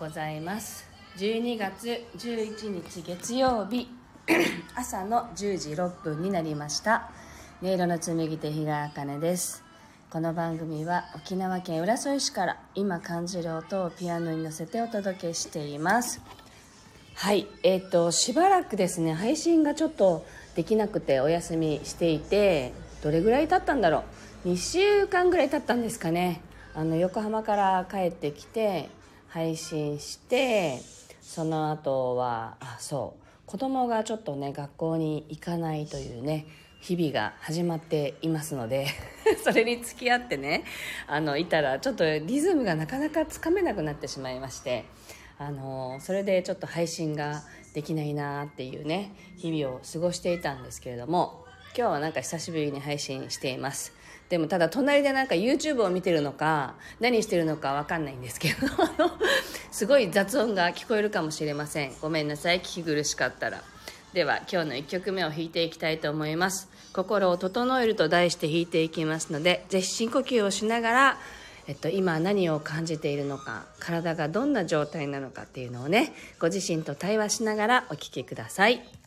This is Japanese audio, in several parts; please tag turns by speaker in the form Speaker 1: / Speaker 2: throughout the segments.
Speaker 1: ございます。12月11日月曜日 朝の10時6分になりました。音色の紡手日川茜です。この番組は沖縄県浦添市から今感じる音をピアノに乗せてお届けしています。はいえっ、としばらくですね配信がちょっとできなくてお休みしていてどれぐらい経ったんだろう？2週間ぐらい経ったんですかね。あの横浜から帰ってきて配信してその後はあそう。子供がちょっとね学校に行かないというね日々が始まっていますので それに付き合ってねあのいたらちょっとリズムがなかなかつかめなくなってしまいましてあのそれでちょっと配信ができないなっていうね日々を過ごしていたんですけれども今日はなんか久しぶりに配信しています。でもただ隣でなんか YouTube を見てるのか何してるのか分かんないんですけど すごい雑音が聞こえるかもしれません。ごめんなさい聞き苦しかったら。では今日の1曲目を弾いていきたいと思います。心を整えると題して弾いていきますのでぜひ深呼吸をしながらえっと、今何を感じているのか体がどんな状態なのかっていうのをねご自身と対話しながらお聞きください。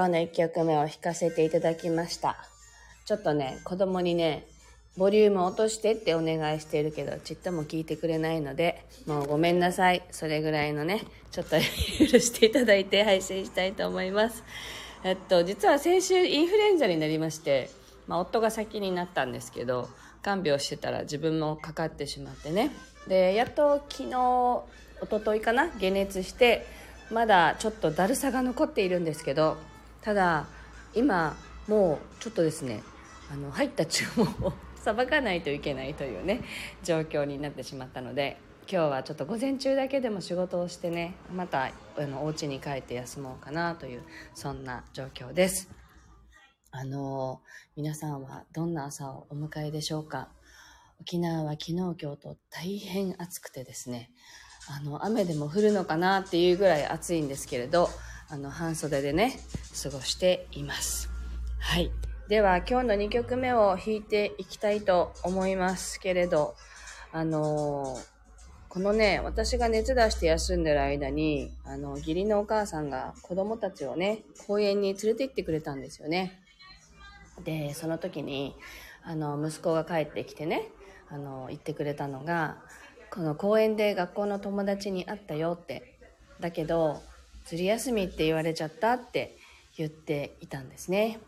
Speaker 1: 今日の1曲目を弾かせていただきました。ちょっとね、子供にね、ボリューム落としてってお願いしてるけど、ちっとも聞いてくれないので、もうごめんなさい。それぐらいのね、ちょっと許していただいて配信したいと思います。えっと、実は先週インフルエンザになりまして、まあ、夫が先になったんですけど、看病してたら自分もかかってしまってね。で、やっと昨日、一昨日かな、解熱して、まだちょっとだるさが残っているんですけど、ただ、今、もうちょっとですね、あの、入った注文をさばかないといけないというね 状況になってしまったので今日はちょっと午前中だけでも仕事をしてねまたあのお家に帰って休もうかなというそんな状況です。あの皆さんはどんな朝をお迎えでしょうか？沖縄は昨日今日と大変暑くてですねあの雨でも降るのかなっていうぐらい暑いんですけれどあの半袖でね過ごしています。はい。では今日の2曲目を弾いていきたいと思いますけれど、あのー、このね、私が熱出して休んでる間に、あの、義理のお母さんが子供たちをね、公園に連れて行ってくれたんですよね。で、その時に、あの、息子が帰ってきてね、あの、言ってくれたのが、この公園で学校の友達に会ったよって、だけど、釣り休みって言われちゃったって言っていたんですね。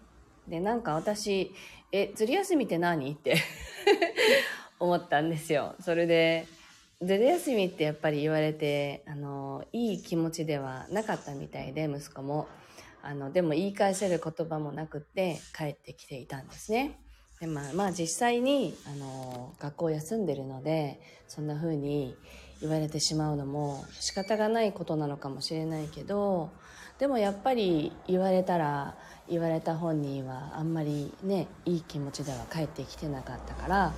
Speaker 1: で、なんか私、え、釣り休みって何？って 思ったんですよ。それで、ずる休みってやっぱり言われて、あの、いい気持ちではなかったみたいで、息子も。あの、でも言い返せる言葉もなくって帰ってきていたんですね。で、まあ、まあ実際に、あの、学校休んでるので、そんな風に言われてしまうのも仕方がないことなのかもしれないけど、でもやっぱり言われたら、言われた本人はあんまりねいい気持ちでは帰ってきてなかったから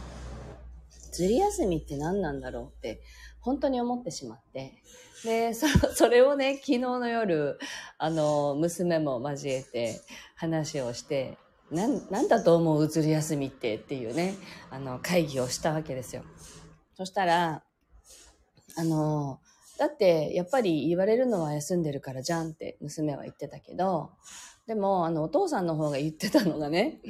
Speaker 1: ずり休みって何なんだろうって本当に思ってしまってでそそれをね昨日の夜あの娘も交えて話をしてななんだと思う移り休みってっていうねあの会議をしたわけですよ。そしたらあのだってやっぱり言われるのは休んでるからじゃんって娘は言ってたけどでも、あの、お父さんの方が言ってたのがね、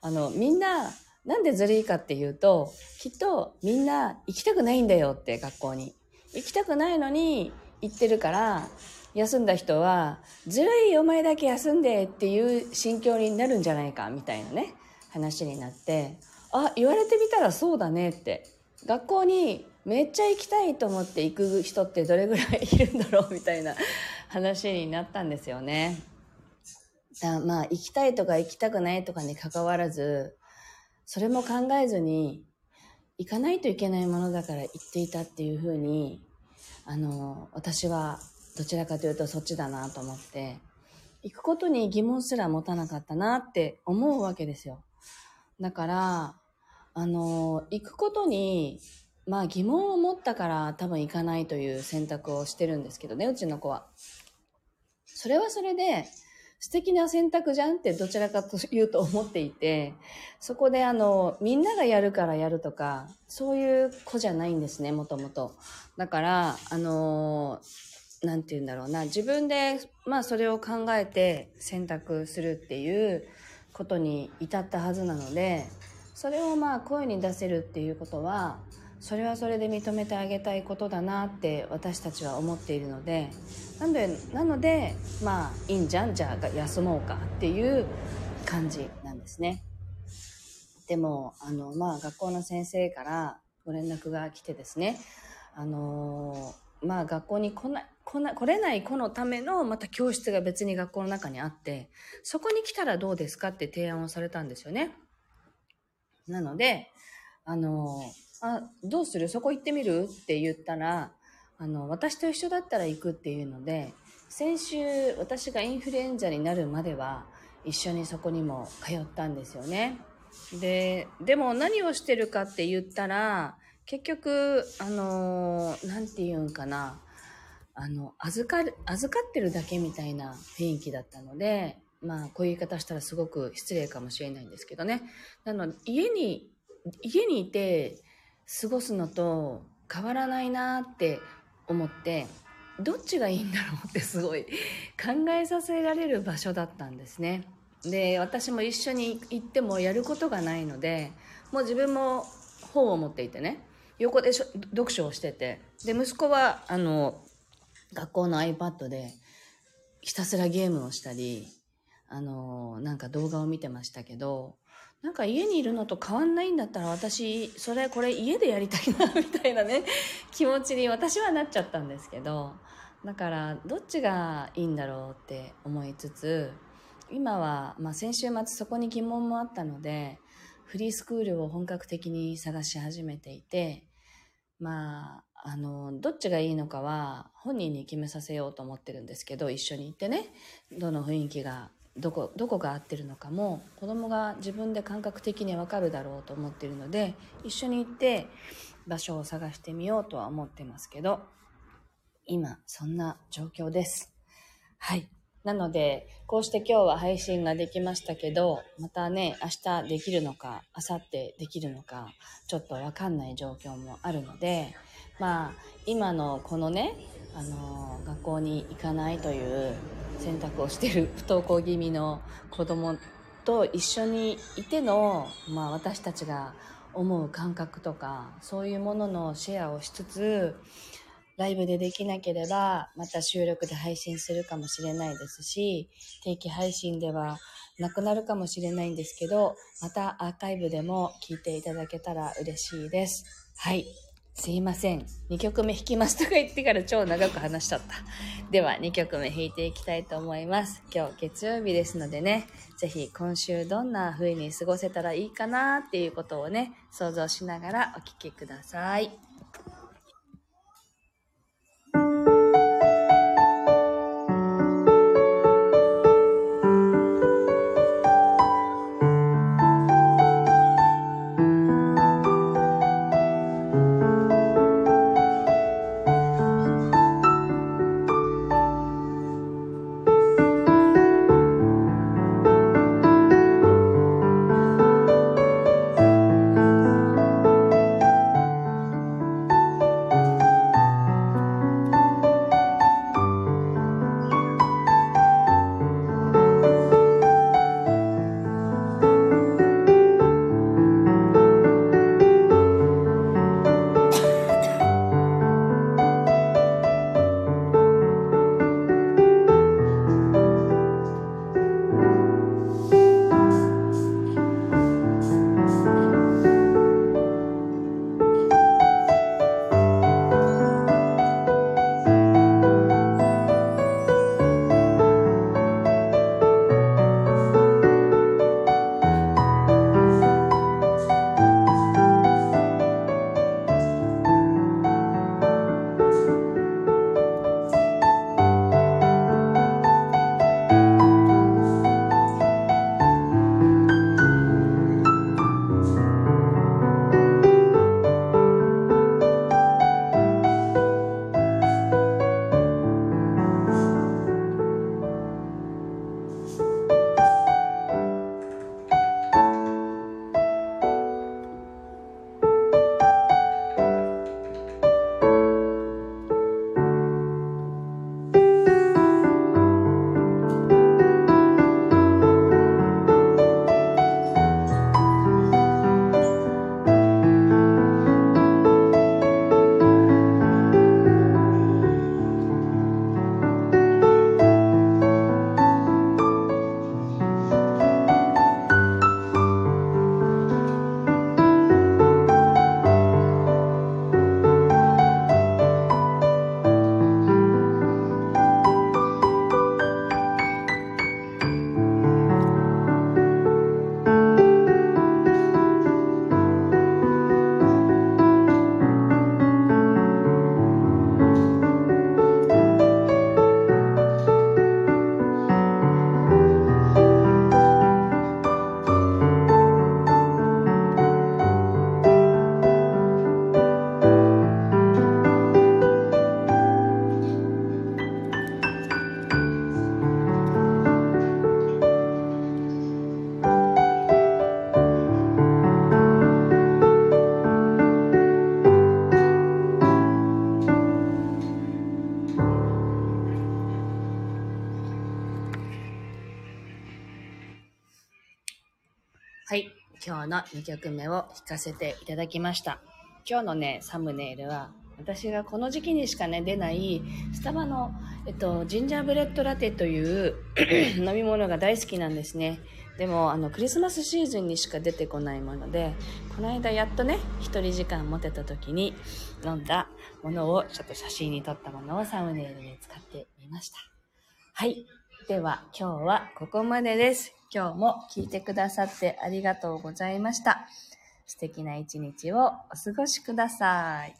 Speaker 1: あの、みんな、なんでずるいかっていうと、きっとみんな行きたくないんだよって学校に。行きたくないのに行ってるから、休んだ人は、ずるいお前だけ休んでっていう心境になるんじゃないかみたいなね、話になって、あ、言われてみたらそうだねって。学校にめっちゃ行きたいと思って行く人ってどれぐらいいるんだろうみたいな話になったんですよね。だまあ、行きたいとか行きたくないとかに関わらず、それも考えずに、行かないといけないものだから行っていたっていうふうに、あの、私はどちらかというとそっちだなと思って、行くことに疑問すら持たなかったなって思うわけですよ。だから、あの、行くことに、まあ疑問を持ったから多分行かないという選択をしてるんですけどね、うちの子は。それはそれで、素敵な選択じゃんってどちらかというと思っていて、そこであの、みんながやるからやるとか、そういう子じゃないんですね、もともと。だから、あの、なんて言うんだろうな、自分で、まあそれを考えて選択するっていうことに至ったはずなので、それをまあ声に出せるっていうことは、それはそれで認めてあげたいことだなって私たちは思っているのでなのでなのでまあいいんじゃんじゃあ休もうかっていう感じなんですね。でもあのまあ学校の先生からご連絡が来てですね。あのまあ学校に来な来な来れない子のためのまた教室が別に学校の中にあってそこに来たらどうですかって提案をされたんですよね。なのであのあ、どうする？そこ行ってみる？って言ったら、あの、私と一緒だったら行くっていうので、先週私がインフルエンザになるまでは一緒にそこにも通ったんですよね。で、でも何をしてるかって言ったら、結局、あの、なんて言うんかな、あの、預かる、預かってるだけみたいな雰囲気だったので、まあ、こういう言い方したらすごく失礼かもしれないんですけどね。なので、家に、家にいて、過ごすのと変わらないなって思ってどっちがいいんだろうってすごい 考えさせられる場所だったんですね。で私も一緒に行ってもやることがないのでもう自分も本を持っていてね横で読書をしててで息子はあの学校の iPad でひたすらゲームをしたりあのなんか動画を見てましたけどなんか家にいるのと変わんないんだったら私それこれ家でやりたいなみたいなね 気持ちに私はなっちゃったんですけどだからどっちがいいんだろうって思いつつ今は、まあ、先週末そこに疑問もあったのでフリースクールを本格的に探し始めていてまああのどっちがいいのかは本人に決めさせようと思ってるんですけど一緒に行ってねどの雰囲気がどこどこが合ってるのかも子供が自分で感覚的に分かるだろうと思ってるので一緒に行って場所を探してみようとは思ってますけど今そんな状況です。はい。なのでこうして今日は配信ができましたけどまたね明日できるのか明後日できるのかちょっと分かんない状況もあるのでまあ今のこのねあの学校に行かないという選択をしている不登校気味の子供と一緒にいての、まあ、私たちが思う感覚とかそういうもののシェアをしつつライブでできなければまた収録で配信するかもしれないですし定期配信ではなくなるかもしれないんですけどまたアーカイブでも聞いていただけたら嬉しいです。はい。すいません。2曲目弾きますとか言ってから超長く話しちゃった。では2曲目弾いていきたいと思います。今日月曜日ですのでね、是非今週どんな風に過ごせたらいいかなっていうことをね、想像しながらお聴きください。今日の2曲目を弾かせていただきました。今日のね、サムネイルは、私がこの時期にしかね、出ない、スタバの、えっと、ジンジャーブレッドラテという 飲み物が大好きなんですね。でも、あの、クリスマスシーズンにしか出てこないもので、この間やっとね、一人時間持てた時に飲んだものを、ちょっと写真に撮ったものをサムネイルに使ってみました。はい。では、今日はここまでです。今日も聞いてくださってありがとうございました。素敵な一日をお過ごしください。